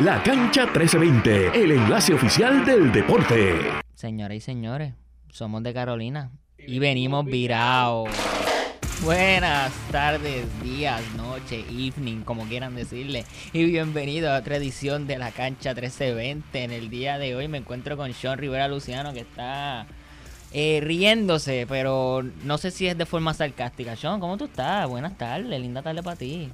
La Cancha 1320, el enlace oficial del deporte. Señoras y señores, somos de Carolina y venimos virados. Buenas tardes, días, noche, evening, como quieran decirle. Y bienvenido a otra edición de la cancha 1320. En el día de hoy me encuentro con Sean Rivera Luciano que está eh, riéndose, pero no sé si es de forma sarcástica. Sean, ¿cómo tú estás? Buenas tardes, linda tarde para ti.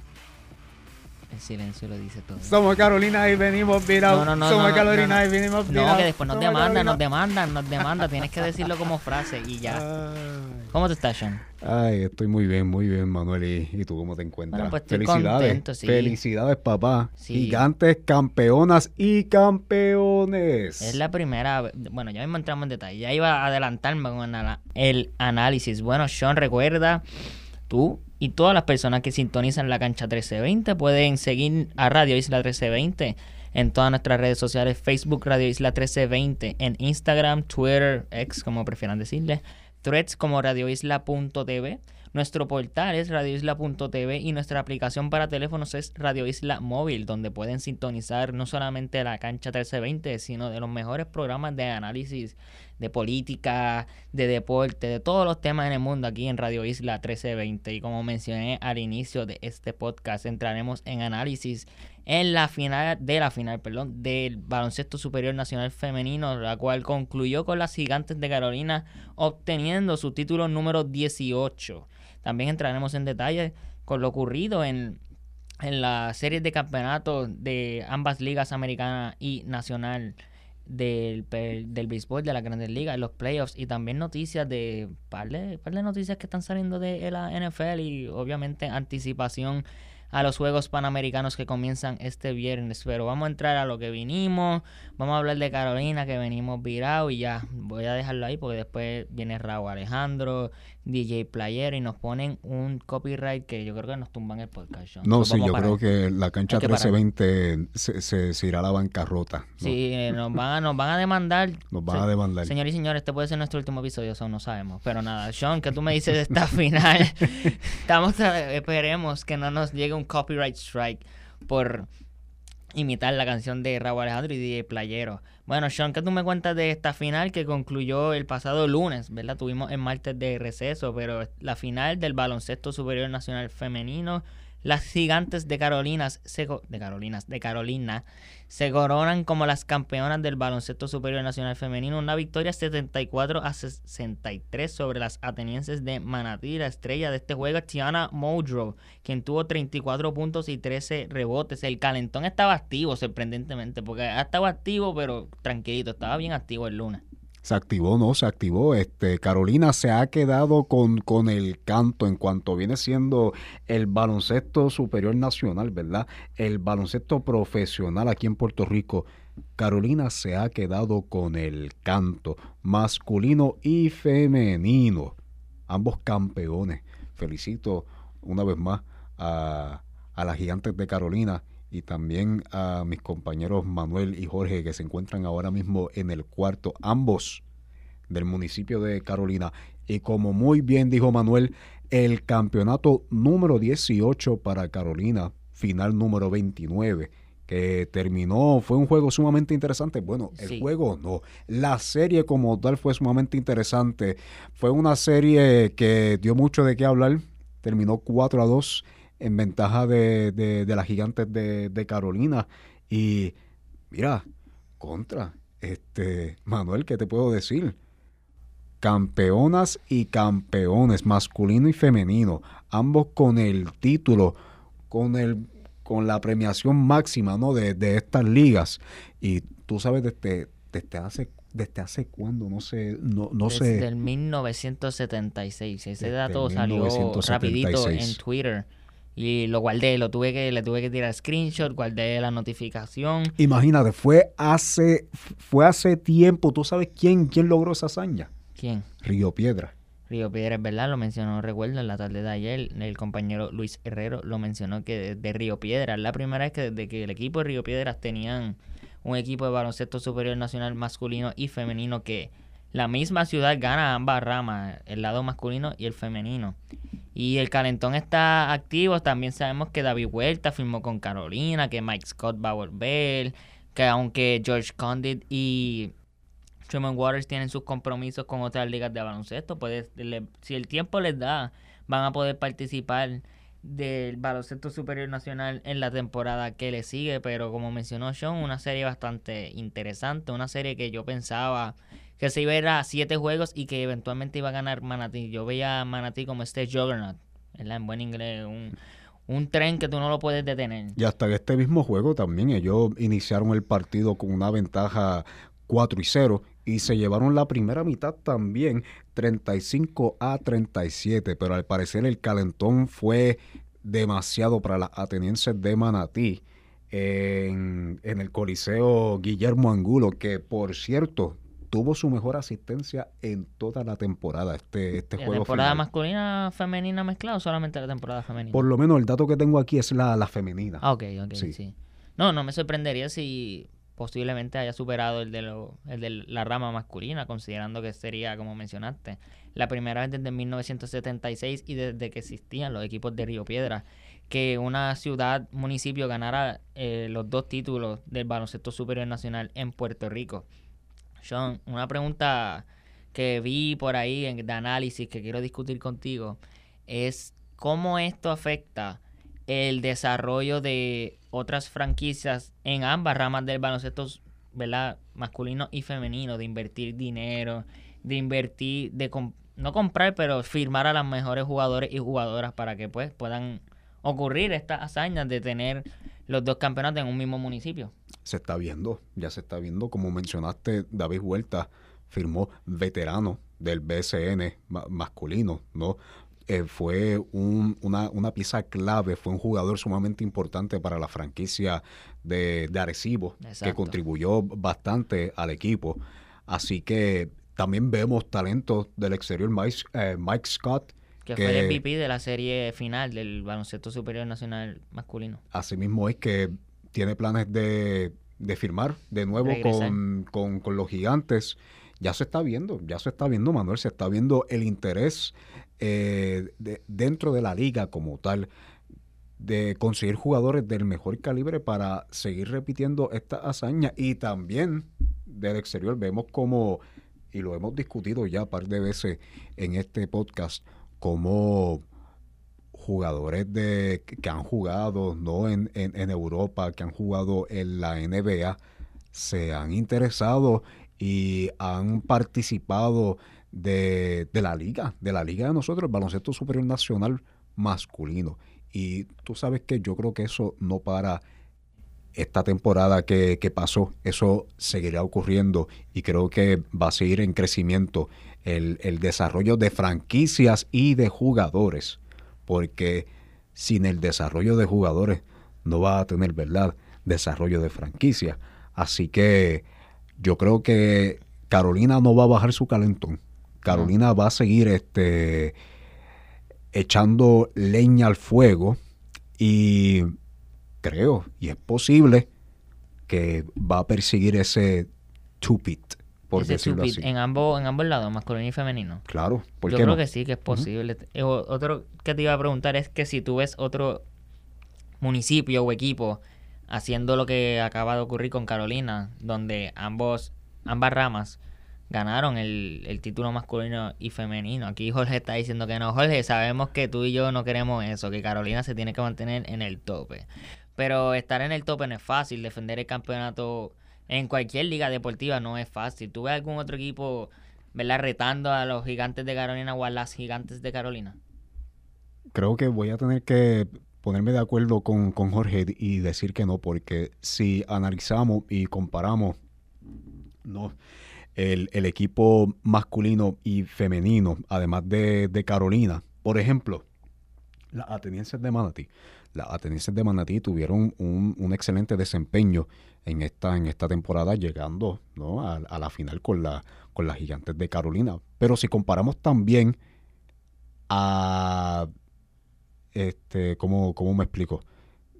El silencio lo dice todo. Somos Carolina y venimos virados. No, no, no, Somos no, Carolina no, no. y venimos virados. No, que después nos demandan, Carolina. nos demandan, nos demandan. Tienes que decirlo como frase y ya. Ay. ¿Cómo tú estás, Sean? Ay, estoy muy bien, muy bien, Manuel. ¿Y, y tú cómo te encuentras? Bueno, pues estoy Felicidades. contento, sí. Felicidades, papá. Sí. Gigantes, campeonas y campeones. Es la primera. vez- Bueno, ya mismo entramos en detalle. Ya iba a adelantarme con el- el análisis. Bueno, Sean, recuerda, tú y todas las personas que sintonizan la cancha 1320 pueden seguir a Radio Isla 1320 en todas nuestras redes sociales: Facebook Radio Isla 1320, en Instagram, Twitter, X, como prefieran decirle, threads como radioisla.tv. Nuestro portal es radioisla.tv y nuestra aplicación para teléfonos es Radio Isla Móvil, donde pueden sintonizar no solamente la cancha 1320, sino de los mejores programas de análisis de política, de deporte, de todos los temas en el mundo aquí en Radio Isla 1320. Y como mencioné al inicio de este podcast, entraremos en análisis en la final de la final, perdón, del baloncesto superior nacional femenino, la cual concluyó con las gigantes de Carolina obteniendo su título número 18. También entraremos en detalle con lo ocurrido en, en las series de campeonatos de ambas ligas americana y nacional del, del béisbol de la Grandes Ligas, los playoffs y también noticias de par de, par de noticias que están saliendo de la NFL y obviamente anticipación a los Juegos Panamericanos que comienzan este viernes. Pero vamos a entrar a lo que vinimos. Vamos a hablar de Carolina, que venimos virados y ya. Voy a dejarlo ahí porque después viene Raúl Alejandro, DJ Player y nos ponen un copyright que yo creo que nos tumban el podcast. Sean. No, Nos sí, yo creo que la cancha Hay que parar. 1320 se, se, se irá a la bancarrota. ¿no? Sí, eh, nos van, a, nos van a demandar. Nos van a demandar. Señor y señores, este puede ser nuestro último episodio, eso no sabemos. Pero nada, Sean, ¿qué tú me dices de esta final? Estamos, tra- esperemos que no nos llegue un copyright strike por imitar la canción de Raúl Alejandro y DJ Playero. Bueno, Sean, ¿qué tú me cuentas de esta final que concluyó el pasado lunes, verdad? Tuvimos el martes de receso, pero la final del baloncesto superior nacional femenino, las gigantes de Carolinas, se de Carolinas, de Carolina, se coronan como las campeonas del baloncesto superior nacional femenino. Una victoria 74 a 63 sobre las atenienses de Manatí. La estrella de este juego es Tiana quien tuvo 34 puntos y 13 rebotes. El calentón estaba activo, sorprendentemente, porque ha estado activo, pero tranquilito, estaba bien activo el lunes. Se activó, no, se activó. Este, Carolina se ha quedado con, con el canto en cuanto viene siendo el baloncesto superior nacional, ¿verdad? El baloncesto profesional aquí en Puerto Rico. Carolina se ha quedado con el canto masculino y femenino. Ambos campeones. Felicito una vez más a, a las gigantes de Carolina y también a mis compañeros Manuel y Jorge que se encuentran ahora mismo en el cuarto, ambos del municipio de Carolina. Y como muy bien dijo Manuel, el campeonato número 18 para Carolina, final número 29, que terminó, fue un juego sumamente interesante. Bueno, el juego no, la serie como tal fue sumamente interesante. Fue una serie que dio mucho de qué hablar, terminó 4 a 2 en ventaja de, de- de las gigantes de, de Carolina. Y mira, contra, este, Manuel, ¿qué te puedo decir? Campeonas y campeones, masculino y femenino, ambos con el título, con el con la premiación máxima ¿no? de, de estas ligas. Y tú sabes desde, desde hace desde hace cuándo, no sé, no, no Desde sé. el 1976. Ese Desde dato salió 1976. rapidito en Twitter. Y lo guardé, lo tuve que, le tuve que tirar screenshot, guardé la notificación. Imagínate, fue hace, fue hace tiempo. ¿Tú sabes quién, quién logró esa hazaña? ¿Quién? Río Piedra. Río Piedra, es verdad, lo mencionó, recuerdo, en la tarde de ayer, el compañero Luis Herrero lo mencionó que de Río Piedra, es la primera vez que desde que el equipo de Río Piedras tenían un equipo de baloncesto superior nacional masculino y femenino que la misma ciudad gana ambas ramas, el lado masculino y el femenino. Y el calentón está activo. También sabemos que David Huerta firmó con Carolina, que Mike Scott va a volver, que aunque George Condit y Truman Waters tienen sus compromisos con otras ligas de baloncesto, si el tiempo les da, van a poder participar del baloncesto superior nacional en la temporada que le sigue, pero como mencionó Sean, una serie bastante interesante, una serie que yo pensaba que se iba a ir a siete juegos y que eventualmente iba a ganar Manatí. Yo veía a Manatí como este juggernaut, en buen inglés, un, tren que tú no lo puedes detener. Y hasta este mismo juego también ellos iniciaron el partido con una ventaja 4 y 0 y se llevaron la primera mitad también 35 a 37, pero al parecer el calentón fue demasiado para las atenienses de Manatí en, en el Coliseo Guillermo Angulo, que por cierto tuvo su mejor asistencia en toda la temporada. Este, este juego. temporada masculina, femenina mezclada o solamente la temporada femenina? Por lo menos el dato que tengo aquí es la, la femenina. Ah, ok, ok, sí. No, no me sorprendería si posiblemente haya superado el de, lo, el de la rama masculina, considerando que sería, como mencionaste, la primera vez desde 1976 y desde que existían los equipos de Río Piedra, que una ciudad, municipio ganara eh, los dos títulos del baloncesto superior nacional en Puerto Rico. Sean, una pregunta que vi por ahí en, de análisis que quiero discutir contigo es cómo esto afecta el desarrollo de otras franquicias en ambas ramas del baloncesto, ¿verdad? Masculino y femenino, de invertir dinero, de invertir, de no comprar, pero firmar a los mejores jugadores y jugadoras para que pues puedan ocurrir estas hazañas de tener los dos campeonatos en un mismo municipio. Se está viendo, ya se está viendo, como mencionaste, David Huerta firmó veterano del BSN masculino, ¿no? Eh, fue una, una, pieza clave, fue un jugador sumamente importante para la franquicia de, de Arecibo, que contribuyó bastante al equipo. Así que también vemos talentos del exterior, Mike, eh, Mike Scott, que, fue el MVP de la serie final del baloncesto superior nacional masculino. Asimismo es que tiene planes de, firmar de nuevo con, los gigantes. Ya se está viendo, ya se está viendo, Manuel, se está viendo el interés eh, dentro de la liga como tal de conseguir jugadores del mejor calibre para seguir repitiendo esta hazaña y también del exterior vemos como y lo hemos discutido ya un par de veces en este podcast como jugadores de, que han jugado ¿no? En, en, Europa, que han jugado en la NBA, se han interesado y han participado de, de, la liga, de la liga de nosotros, el baloncesto superior nacional masculino. Y tú sabes que yo creo que eso no para esta temporada que, que pasó, eso seguirá ocurriendo y creo que va a seguir en crecimiento el, desarrollo de franquicias y de jugadores, porque sin el desarrollo de jugadores no va a tener, ¿verdad?, desarrollo de franquicia. Así que yo creo que Carolina no va a bajar su calentón. Carolina va a seguir este, echando leña al fuego y creo, y es posible, que va a perseguir ese two-pit por decirlo así. En ambos, en ambos lados, masculino y femenino. Claro, ¿por Yo creo que sí, que es posible. Eh, otro que te iba a preguntar es que si tú ves otro municipio o equipo haciendo lo que acaba de ocurrir con Carolina, donde ambos, ambas ramas ganaron el, el título masculino y femenino. Aquí Jorge está diciendo que no. Jorge, sabemos que tú y yo no queremos eso, que Carolina se tiene que mantener en el tope. Pero estar en el tope no es fácil, defender el campeonato en cualquier liga deportiva no es fácil. ¿Tú ves algún otro equipo, ¿verdad? Retando a los gigantes de Carolina o a las gigantes de Carolina. Creo que voy a tener que ponerme de acuerdo con, Jorge y decir que no, porque si analizamos y comparamos no, el, equipo masculino y femenino, además de, de Carolina, por ejemplo, las atenienses de Manatí. Las atenienses de Manatí tuvieron un, un excelente desempeño en esta, en esta temporada, llegando ¿no? a, la final con, la, con las gigantes de Carolina. Pero si comparamos también a, este, ¿cómo, cómo me explico?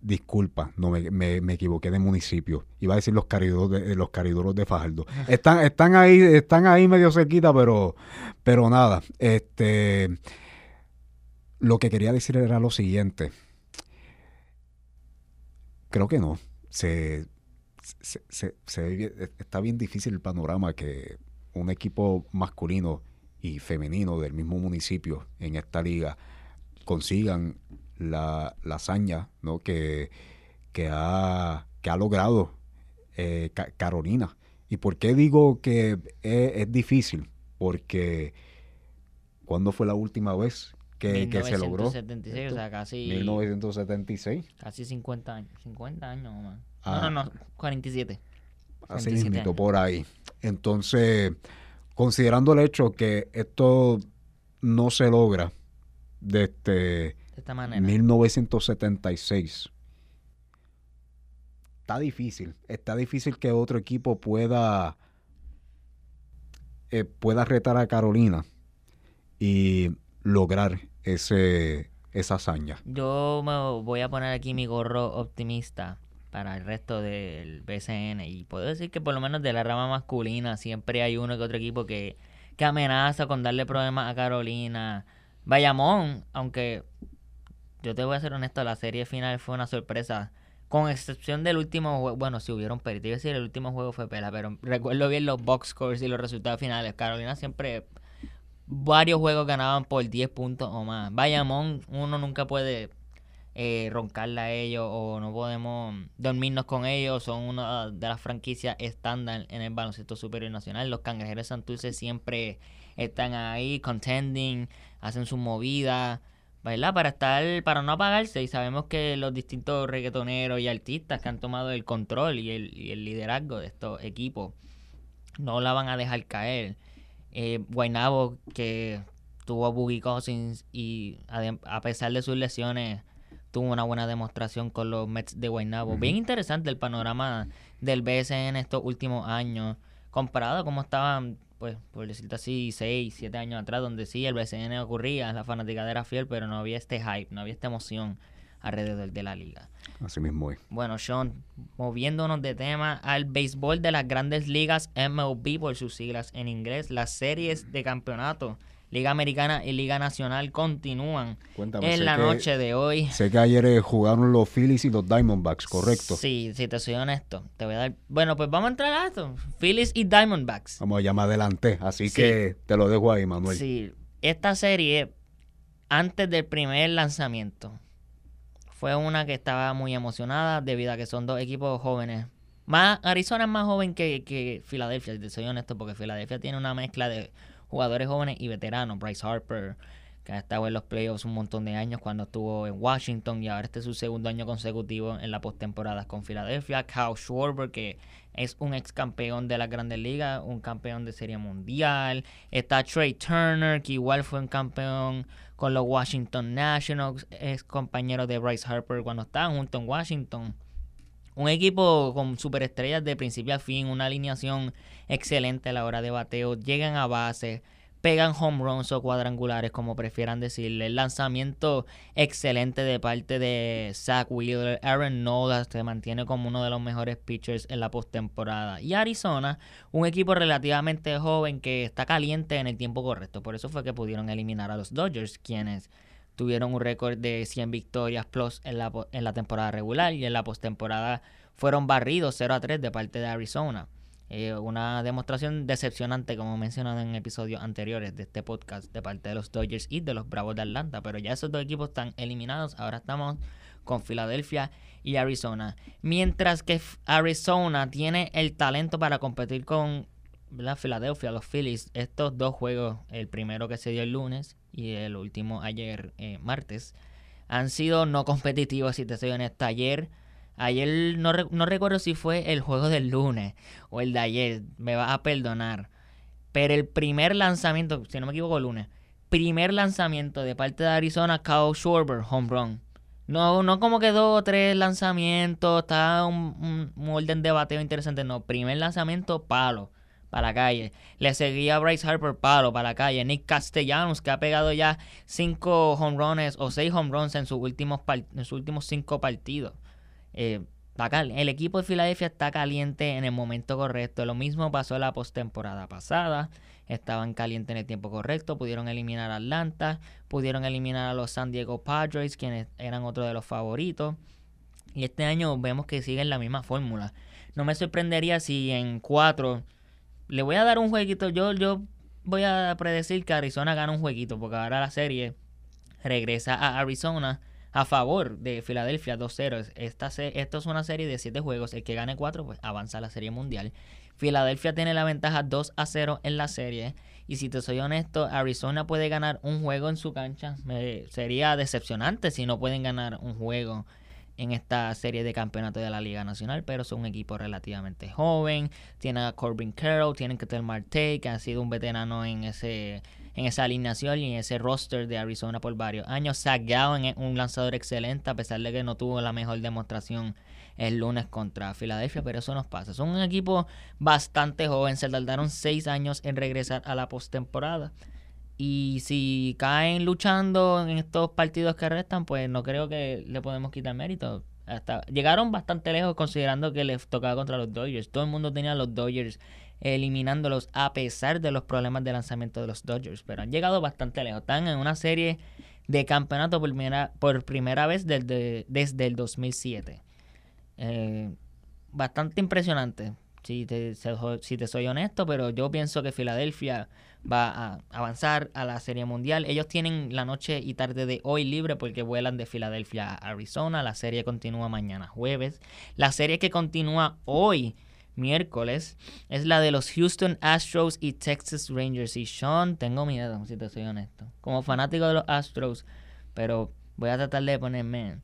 Disculpa, no me, me, me equivoqué de municipio. Iba a decir los cariduros de, los cariduros de Fajardo. Están, están ahí, están ahí medio cerquita, pero, pero nada. Este lo que quería decir era lo siguiente. Creo que no. Se, se, se, se, está bien difícil el panorama que un equipo masculino y femenino del mismo municipio en esta liga consigan la, la hazaña ¿no? que, que, ha, que ha logrado eh, Carolina. ¿Y por qué digo que es, difícil? Porque ¿cuándo fue la última vez que, que, se logró. 1976, o sea, casi. 1976. Casi 50 años. 50 años. Ah, no, no, no, 47. Así mismo, por ahí. Entonces, considerando el hecho que esto no se logra desde esta manera. 1976. Está difícil. Está difícil que otro equipo pueda, eh, pueda retar a Carolina y lograr ese, esa hazaña. Yo me voy a poner aquí mi gorro optimista para el resto del BCN y puedo decir que por lo menos de la rama masculina siempre hay uno que otro equipo que, que amenaza con darle problemas a Carolina. Bayamón, aunque yo te voy a ser honesto, la serie final fue una sorpresa. Con excepción del último juego, bueno, si hubieron perdido, decir, el último juego fue pela, pero recuerdo bien los box scores y los resultados finales. Carolina siempre, varios juegos ganaban por 10 puntos o más. Bayamón, uno nunca puede eh, roncarle a ellos o no podemos dormirnos con ellos. Son una de las franquicias estándar en el baloncesto superior nacional. Los cangrejeros de Santurce siempre están ahí contending, hacen sus movidas. ¿verdad? Para estar, para no apagarse y sabemos que los distintos reggaetoneros y artistas que han tomado el control y el, liderazgo de estos equipos no la van a dejar caer. Eh, que tuvo a Boogie Cousins y a, pesar de sus lesiones tuvo una buena demostración con los Mets de Guaynabo. Bien interesante el panorama del BSN estos últimos años comparado a cómo estaban pues, por decirte así, 6, 7 años atrás, donde sí, el BCN ocurría, la fanática era fiel, pero no había este hype, no había esta emoción alrededor de la liga. Así mismo es. Bueno, Sean, moviéndonos de tema al béisbol de las grandes ligas MLB por sus siglas en inglés, las series de campeonato Liga Americana y Liga Nacional continúan en la noche de hoy. Sé que ayer eh, jugaron los Phillies y los Diamondbacks, ¿correcto? Sí, si te soy honesto, te voy a dar... Bueno, pues vamos a entrar a esto. Phillies y Diamondbacks. Vamos allá más adelante, así que te lo dejo ahí, Manuel. Sí, esta serie, antes del primer lanzamiento, fue una que estaba muy emocionada debido a que son dos equipos jóvenes. Más, Arizona es más joven que, que Filadelfia, si te soy honesto, porque Filadelfia tiene una mezcla de jugadores jóvenes y veteranos. Bryce Harper, que ha estado en los playoffs un montón de años cuando estuvo en Washington y ahora este es su segundo año consecutivo en la postemporada con Filadelfia. Kyle Schwarber, que es un ex campeón de la Grandes Ligas, un campeón de Serie Mundial. Está Trey Turner, que igual fue un campeón con los Washington Nationals, es compañero de Bryce Harper cuando estaban junto en Washington. Un equipo con superestrellas de principio a fin, una alineación excelente a la hora de bateo, llegan a base, pegan home runs o cuadrangulares, como prefieran decirle. El lanzamiento excelente de parte de Zach Wheeler. Aaron Nola se mantiene como uno de los mejores pitchers en la postemporada. Y Arizona, un equipo relativamente joven que está caliente en el tiempo correcto. Por eso fue que pudieron eliminar a los Dodgers, quienes tuvieron un récord de 100 victorias plus en la, en la temporada regular y en la postemporada fueron barridos 0 a 3 de parte de Arizona. Eh, una demostración decepcionante, como mencionado en episodios anteriores de este podcast, de parte de los Dodgers y de los Bravos de Atlanta. Pero ya esos dos equipos están eliminados. Ahora estamos con Filadelfia y Arizona. Mientras que Arizona tiene el talento para competir con la Filadelfia, los Phillies, estos dos juegos, el primero que se dio el lunes y el último ayer, eh, martes, han sido no competitivos, si te soy honesto. Ayer, ayer no, no recuerdo si fue el juego del lunes o el de ayer, me vas a perdonar. Pero el primer lanzamiento, si no me equivoco, el lunes, primer lanzamiento de parte de Arizona, Kyle Schwarber, home run. No, no como que dos o tres lanzamientos, está un, un orden de bateo interesante, no, primer lanzamiento, palo para la calle. Le seguía Bryce Harper palo para la calle. Nick Castellanos, que ha pegado ya cinco home runs o seis home runs en sus últimos, en sus últimos cinco partidos. Eh, el equipo de Filadelfia está caliente en el momento correcto. Lo mismo pasó la postemporada pasada. Estaban calientes en el tiempo correcto. Pudieron eliminar a Atlanta. Pudieron eliminar a los San Diego Padres, quienes eran otro de los favoritos. Y este año vemos que siguen la misma fórmula. No me sorprendería si en cuatro le voy a dar un jueguito. Yo, yo voy a predecir que Arizona gana un jueguito, porque ahora la serie regresa a Arizona a favor de Filadelfia 2-0. Esta esto es una serie de 7 juegos. El que gane 4 pues avanza a la serie mundial. Filadelfia tiene la ventaja 2 a 0 en la serie. Y si te soy honesto, Arizona puede ganar un juego en su cancha. sería decepcionante si no pueden ganar un juego en esta serie de campeonato de la Liga Nacional, pero son un equipo relativamente joven. Tienen a Corbin Carroll, tienen que Marte, que ha sido un veterano en ese en esa alineación y en ese roster de Arizona por varios años. Zach Gallen un lanzador excelente, a pesar de que no tuvo la mejor demostración el lunes contra Filadelfia, pero eso nos pasa. Son un equipo bastante joven, se tardaron seis años en regresar a la postemporada. Y si caen luchando en estos partidos que restan, pues no creo que le podemos quitar mérito. Hasta, llegaron bastante lejos considerando que les tocaba contra los Dodgers. Todo el mundo tenía a los Dodgers eliminándolos a pesar de los problemas de lanzamiento de los Dodgers. Pero han llegado bastante lejos. Están en una serie de campeonato por primera, por primera vez desde, desde el 2007. Eh, bastante impresionante si te, si te soy honesto, pero yo pienso que Filadelfia va a avanzar a la Serie Mundial. Ellos tienen la noche y tarde de hoy libre porque vuelan de Filadelfia a Arizona. La serie continúa mañana jueves. La serie que continúa hoy miércoles es la de los Houston Astros y Texas Rangers. Y Sean, tengo miedo, si te soy honesto. Como fanático de los Astros, pero voy a tratar de ponerme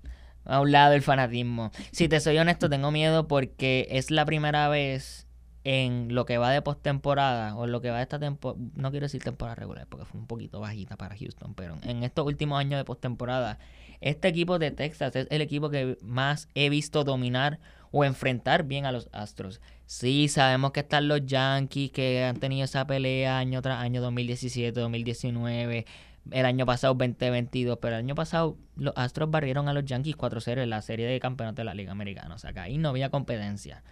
a un lado el fanatismo. Si te soy honesto, tengo miedo porque es la primera vez en lo que va de postemporada o lo que va de esta temporada, no quiero decir temporada regular porque fue un poquito bajita para Houston, pero en estos últimos años de postemporada, este equipo de Texas es el equipo que más he visto dominar o enfrentar bien a los Astros. Sí, sabemos que están los Yankees que han tenido esa pelea año tras año 2017, 2019 el año pasado 2022, pero el año pasado los Astros barrieron a los Yankees 4-0 en la serie de campeonatos de la Liga Americana. O sea que ahí no había competencia.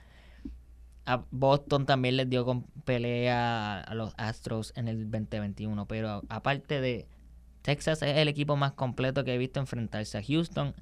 A Boston también les dio pelea a los Astros en el 2021, pero aparte de Texas es el equipo más completo que he visto enfrentarse a Houston.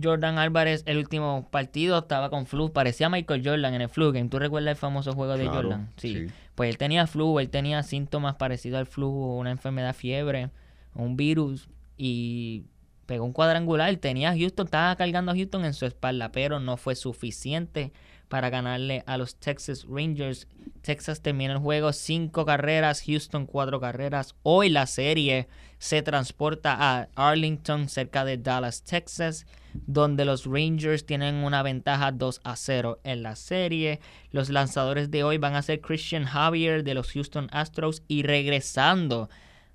Jordan Álvarez, el último partido, estaba con flu. Parecía Michael Jordan en el flu game. ¿Tú recuerdas el famoso juego de Jordan? Sí. Pues él tenía flu, él tenía síntomas parecidos al flu, una enfermedad, fiebre un virus y pegó un cuadrangular. Tenía a Houston, estaba cargando a Houston en su espalda, pero no fue suficiente para ganarle a los Texas Rangers. Texas termina el juego cinco carreras, Houston cuatro carreras. Hoy la serie se transporta a Arlington, cerca de Dallas, Texas, donde los Rangers tienen una ventaja 2 a 0 en la serie. Los lanzadores de hoy van a ser Christian Javier de los Houston Astros y regresando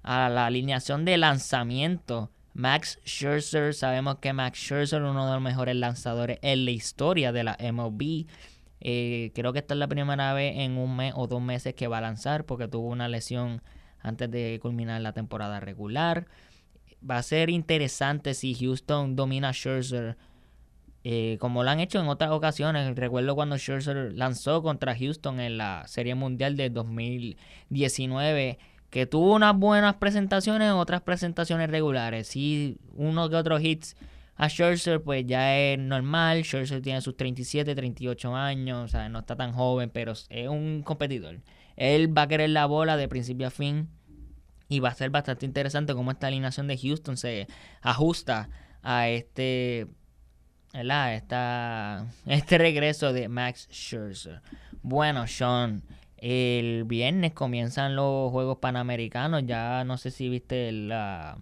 a la alineación de lanzamiento. Max Scherzer, sabemos que Max Scherzer es uno de los mejores lanzadores en la historia de la MLB. Eh, creo que esta es la primera vez en un mes o dos meses que va a lanzar porque tuvo una lesión antes de culminar la temporada regular. Va a ser interesante si Houston domina a Scherzer eh, como lo han hecho en otras ocasiones. Recuerdo cuando Scherzer lanzó contra Houston en la Serie Mundial de 2019 que tuvo unas buenas presentaciones, otras presentaciones regulares. Sí, uno que otros hits a Scherzer, pues ya es normal. Scherzer tiene sus 37, 38 años, o sea, no está tan joven, pero es un competidor. Él va a querer la bola de principio a fin y va a ser bastante interesante cómo esta alineación de Houston se ajusta a este, ¿verdad? Esta, este regreso de Max Scherzer. Bueno, Sean. El viernes comienzan los Juegos Panamericanos. Ya no sé si viste la,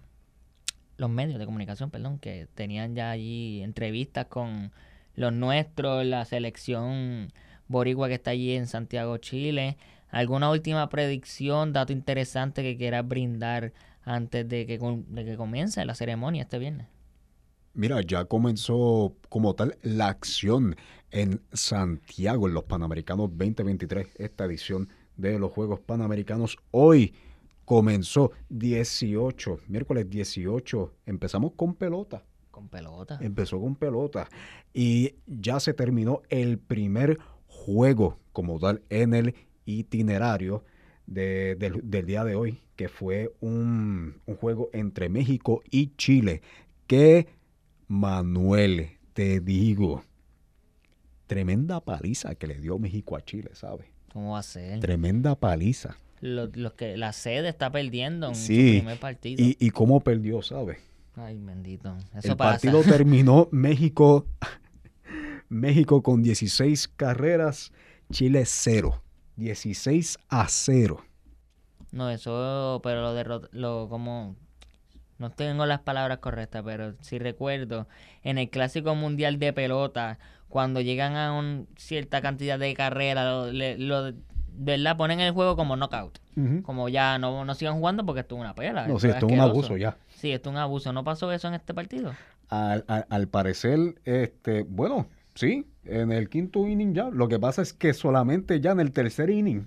los medios de comunicación, perdón, que tenían ya allí entrevistas con los nuestros, la selección boricua que está allí en Santiago, Chile. ¿Alguna última predicción, dato interesante que quieras brindar antes de que, de que comience la ceremonia este viernes? Mira, ya comenzó como tal la acción en Santiago en los Panamericanos 2023, esta edición de los Juegos Panamericanos. Hoy comenzó 18, miércoles 18, empezamos con pelota. con pelota. Empezó con pelota. Y ya se terminó el primer juego como tal en el itinerario de- del, del día de hoy, que fue un, un juego entre México y Chile. Que, Manuel, te digo, tremenda paliza que le dio México a Chile, ¿sabes? ¿Cómo va a ser? Tremenda paliza. Los, los que la sede está perdiendo en Sí, su primer partido. Y, y cómo perdió, ¿sabes? Ay, bendito. Eso el pasa. partido terminó México, México con 16 carreras, Chile 0. 16 a 0. No, eso, pero lo derrotó, lo como, no tengo las palabras correctas, pero sí recuerdo, en el Clásico Mundial de Pelota, cuando llegan a una cierta cantidad de carreras, lo, le- lo- ¿verdad? Ponen el juego como knockout. Como ya no, no sigan jugando porque esto es una pela. No, sí, esto es un abuso ya. Sí, esto es un abuso. ¿No pasó eso en este partido? Al, al- al parecer, este, bueno, sí, en el quinto inning ya. Lo que pasa es que solamente ya en el tercer inning,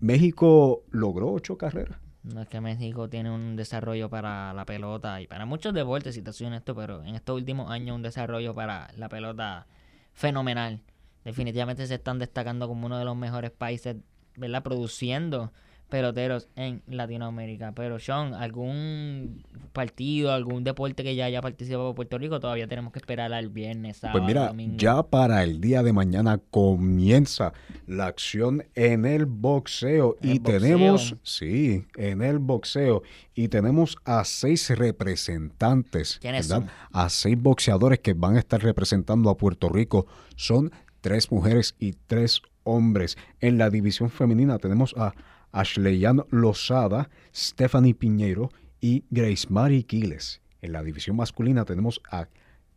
México logró ocho carreras. No es que México tiene un desarrollo para la pelota y para muchos deportes, si te pero en estos últimos años un desarrollo para la pelota fenomenal. Definitivamente se están destacando como uno de los mejores países, ¿verdad? Produciendo peloteros en Latinoamérica. Pero Sean, ¿algún partido, algún deporte que ya haya participado Puerto Rico? Todavía tenemos que esperar al viernes, sábado, Pues mira, domingo. ya para el día de mañana comienza la acción en el boxeo y boxeo. tenemos, sí, en el boxeo y tenemos a seis representantes, ¿Quiénes ¿verdad? son? A seis boxeadores que van a estar representando a Puerto Rico. Son tres mujeres y tres hombres. En la división femenina tenemos a Ashleyan Lozada, Stephanie Piñero y Grace Mary Quiles. En la división masculina tenemos a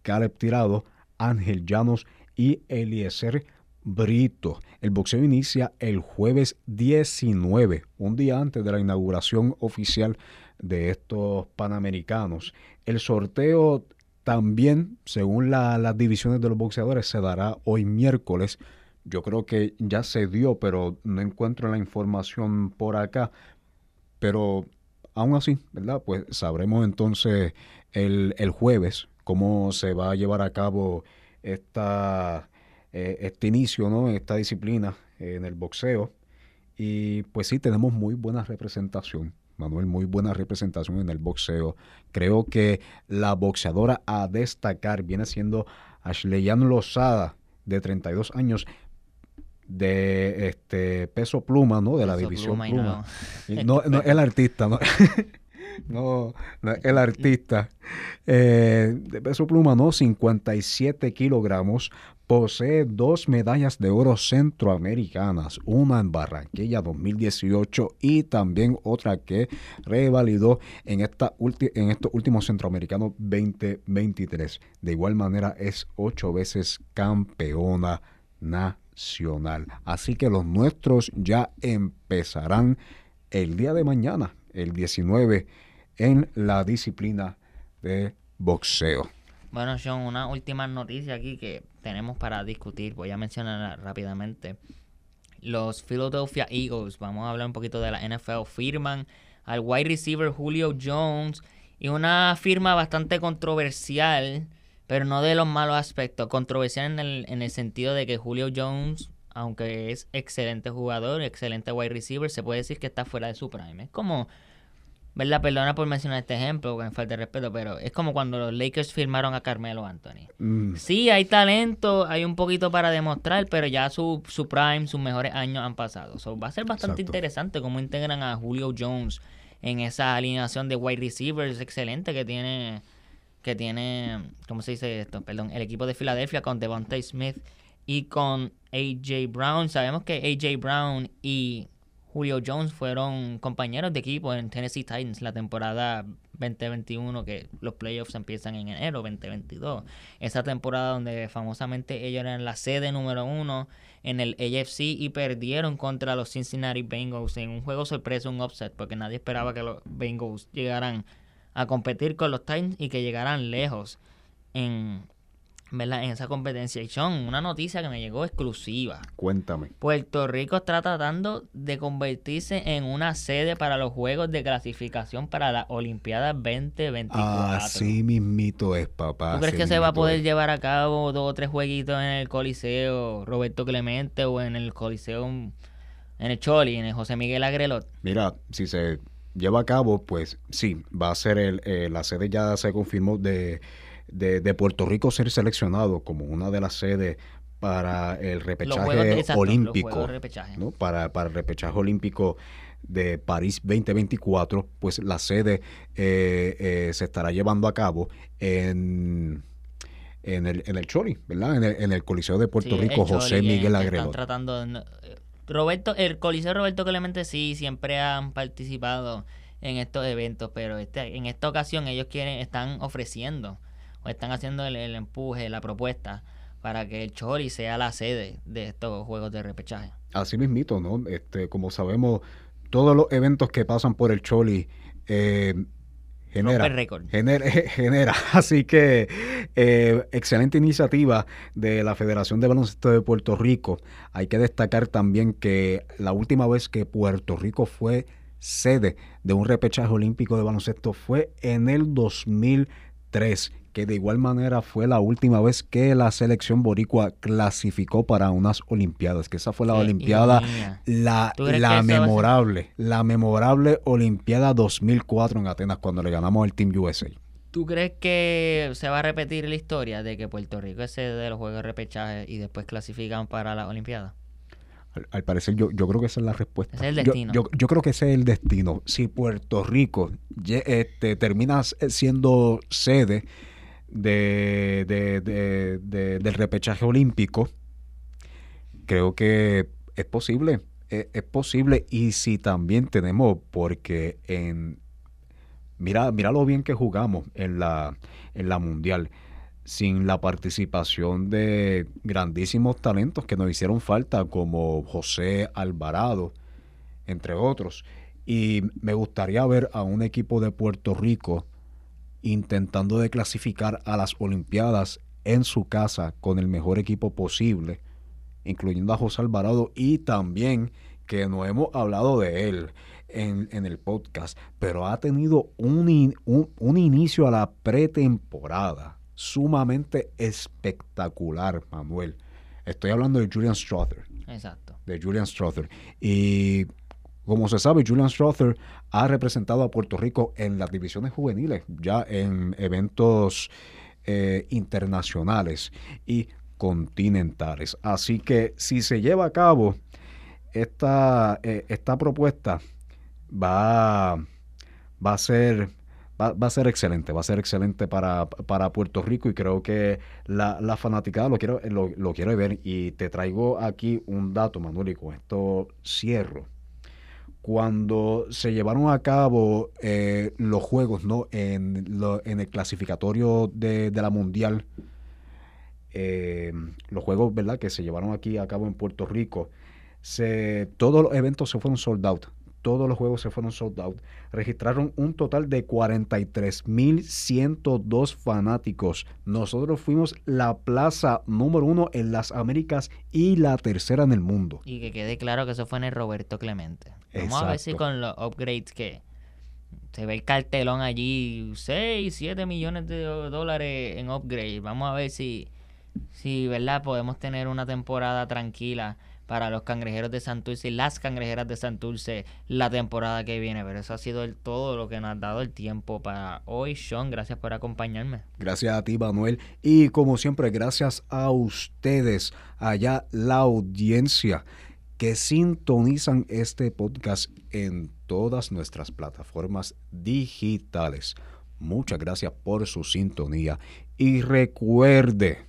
Caleb Tirado, Ángel Llanos y Eliezer Brito. El boxeo inicia el jueves 19, un día antes de la inauguración oficial de estos Panamericanos. El sorteo también, según la- las divisiones de los boxeadores, se dará hoy miércoles. Yo creo que ya se dio, pero no encuentro la información por acá. Pero aún así, ¿verdad? Pues sabremos entonces el, el jueves cómo se va a llevar a cabo esta, eh, este inicio, ¿no? Esta disciplina en el boxeo. Y pues sí, tenemos muy buena representación. Manuel, muy buena representación en el boxeo. Creo que la boxeadora a destacar viene siendo Ashleyan Lozada, de 32 años, de este peso pluma, ¿no? De la Peso división pluma. Y No, no, el artista, ¿no? no, no, el artista. Eh, de peso pluma, ¿no? 57 kilogramos. Posee dos medallas de oro centroamericanas, una en Barranquilla 2018 y también otra que revalidó en, esta ulti- en estos últimos centroamericanos 2023. De igual manera es ocho veces campeona nacional. Así que los nuestros ya empezarán el día de mañana, el 19, en la disciplina de boxeo. Bueno, Sean, una última noticia aquí que tenemos para discutir. Voy a mencionarla rápidamente. Los Philadelphia Eagles, vamos a hablar un poquito de la NFL, firman al wide receiver Julio Jones y una firma bastante controversial, pero no de los malos aspectos. Controversial en el, en el sentido de que Julio Jones, aunque es excelente jugador, excelente wide receiver, se puede decir que está fuera de su prime. Es como ¿Verdad? Perdona por mencionar este ejemplo, me falta de respeto, pero es como cuando los Lakers firmaron a Carmelo Anthony. Mm, Sí, hay talento, hay un poquito para demostrar, pero ya su, su prime, sus mejores años han pasado. So, va a ser bastante Exacto. interesante cómo integran a Julio Jones en esa alineación de wide receivers excelente que tiene, que tiene, ¿cómo se dice esto? Perdón, el equipo de Filadelfia con Devontae Smith y con AJ Brown. Sabemos que AJ Brown y Julio Jones fueron compañeros de equipo en Tennessee Titans la temporada 2021, que los playoffs empiezan en enero 2022. Esa temporada donde famosamente ellos eran la sede número uno en el AFC y perdieron contra los Cincinnati Bengals en un juego sorpresa, un upset, porque nadie esperaba que los Bengals llegaran a competir con los Titans y que llegaran lejos en ¿verdad? En esa competencia. Y son una noticia que me llegó exclusiva. Cuéntame. Puerto Rico está tratando de convertirse en una sede para los Juegos de Clasificación para la Olimpiada 2024. Así mismito es, papá. ¿Tú crees que se va a poder es. llevar a cabo dos o tres jueguitos en el Coliseo Roberto Clemente o en el Coliseo en el Choli, en el José Miguel Agrelot? Mira, si se lleva a cabo, pues sí, va a ser el, eh, la sede ya se confirmó de, de, de Puerto Rico ser seleccionado como una de las sedes para el repechaje exacto, olímpico. repechaje. ¿no? Para, para el repechaje olímpico de París 2024, pues la sede eh, eh, se estará llevando a cabo en, en, el, en el Choli, ¿verdad? En el, en el Coliseo de Puerto Sí, Rico, José en- Miguel están Agrelot. tratando eh, Roberto, el Coliseo Roberto Clemente sí, siempre han participado en estos eventos, pero este, en esta ocasión ellos quieren, están ofreciendo o están haciendo el, el empuje, la propuesta para que el Choli sea la sede de estos juegos de repechaje. Así mismito, ¿no? Este, como sabemos, todos los eventos que pasan por el Choli eh, genera, genera, genera. Así que eh, excelente iniciativa de la Federación de Baloncesto de Puerto Rico. Hay que destacar también que la última vez que Puerto Rico fue sede de un repechaje olímpico de baloncesto fue en el 2003 que de igual manera fue la última vez que la selección boricua clasificó para unas olimpiadas, que esa fue la olimpiada la, ¿Tú crees la memorable, la memorable Olimpiada 2004 en Atenas cuando le ganamos al Team USA. ¿Tú crees que se va a repetir la historia de que Puerto Rico es sede de los juegos de repechaje y después clasifican para las Olimpiadas? Al, al parecer yo, yo creo que esa es la respuesta. Ese es el Yo- destino. Yo, yo creo que ese es el destino. Si Puerto Rico este, termina siendo sede de, de- de- de- del repechaje olímpico, creo que es posible. Es, es posible. Y si también tenemos, porque en mira, mira lo bien que jugamos en la, en la mundial sin la participación de grandísimos talentos que nos hicieron falta, como José Alvarado, entre otros. Y me gustaría ver a un equipo de Puerto Rico intentando de clasificar a las Olimpiadas en su casa con el mejor equipo posible, incluyendo a José Alvarado y también que no hemos hablado de él en, en el podcast, pero ha tenido un, in- un- un inicio a la pretemporada sumamente espectacular, Manuel. Estoy hablando de Julian Strother Exacto. de Julian Strother. Y como se sabe, Julian Strother ha representado a Puerto Rico en las divisiones juveniles, ya en eventos eh, internacionales y continentales. Así que si se lleva a cabo esta, eh, esta propuesta, va, va a ser... Va, va a ser excelente, va a ser excelente para, para Puerto Rico y creo que la, la fanaticada lo quiero, lo, lo quiero ver y te traigo aquí un dato, Manuel, y con esto cierro. Cuando se llevaron a cabo eh, los juegos ¿no? en, el clasificatorio de, la Mundial, eh, los juegos ¿verdad? que se llevaron aquí a cabo en Puerto Rico, todos los eventos se fueron sold out. Todos los juegos se fueron sold out. Registraron un total de 43.102 fanáticos. Nosotros fuimos la plaza número uno en las Américas y la tercera en el mundo. Y que quede claro que eso fue en el Roberto Clemente. Vamos a ver si con los upgrades que se ve el cartelón allí, 6, 7 millones de dólares en upgrade. Vamos a ver si, si ¿verdad? Podemos tener una temporada tranquila para los cangrejeros de Santurce y las cangrejeras de Santurce la temporada que viene. Pero eso ha sido todo lo que nos ha dado el tiempo para hoy. Sean, gracias por acompañarme. Gracias a ti, Manuel. Y como siempre, gracias a ustedes, allá la audiencia que sintonizan este podcast en todas nuestras plataformas digitales. Muchas gracias por su sintonía. Y recuerde,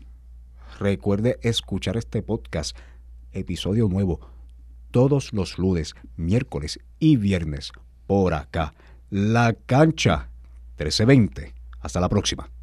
recuerde escuchar este podcast, episodio nuevo, todos los lunes, miércoles y viernes por acá. La cancha 1320. Hasta la próxima.